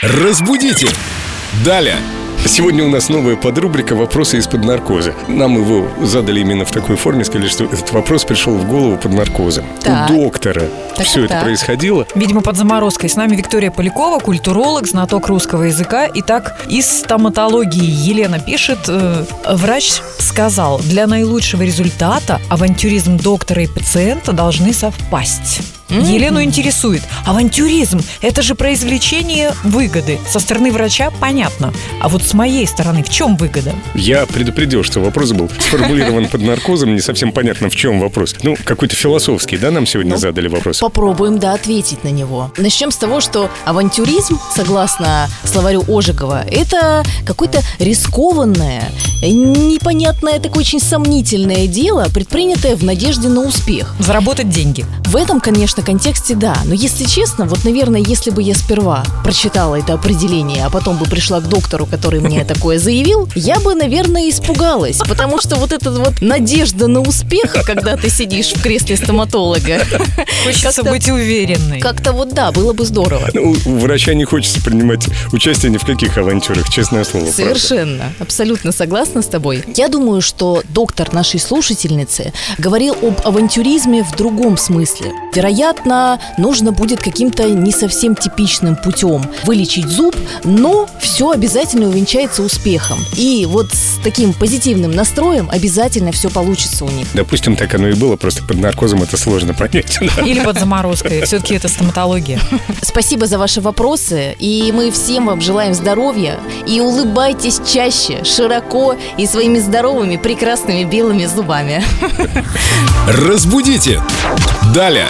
Разбудите! Далее! Сегодня у нас новая подрубрика «Вопросы из-под наркоза». Нам его задали именно в такой форме, сказали, что этот вопрос пришел в голову под наркозом. Так. У доктора Так, все так, это так. происходило. Видимо, под заморозкой. С нами Виктория Полякова, культуролог, знаток русского языка. Итак, из стоматологии Елена пишет, э, врач сказал, для наилучшего результата авантюризм доктора и пациента должны совпасть. Елену интересует, авантюризм – это же про извлечение выгоды. Со стороны врача понятно. А вот с моей стороны в чем выгода? Я предупредил, что вопрос был сформулирован под наркозом. Не совсем понятно, в чем вопрос. Ну, какой-то философский, да, нам сегодня Ну, задали вопрос? Попробуем, да, ответить на него. Начнем с того, что авантюризм, согласно словарю Ожегова, это какое-то рискованное, непонятное, такое очень сомнительное дело, предпринятое в надежде на успех. Заработать деньги. В этом, конечно, контексте да. Но если честно, вот, наверное, если бы я сперва прочитала это определение, а потом бы пришла к доктору, который мне такое заявил, я бы, наверное, испугалась. Потому что вот эта вот надежда на успех, когда ты сидишь в кресле стоматолога, Хочется Как-то- быть уверенной. как-то вот да, было бы здорово. Ну, у врача не хочется принимать участие ни в каких авантюрах, честное слово. правда. Совершенно, абсолютно согласна с тобой. Я думаю, что доктор нашей слушательницы говорил об авантюризме в другом смысле. Вероятно, нужно будет каким-то не совсем типичным путем вылечить зуб, но все обязательно увенчается успехом. И вот с таким позитивным настроем обязательно все получится у них. Допустим, так оно и было, просто под наркозом это сложно понять. да. Или под заморозкой. Все-таки это стоматология. Спасибо за ваши вопросы, и мы всем вам желаем здоровья. И улыбайтесь чаще, широко и своими здоровыми, прекрасными белыми зубами. Разбудите! Далее!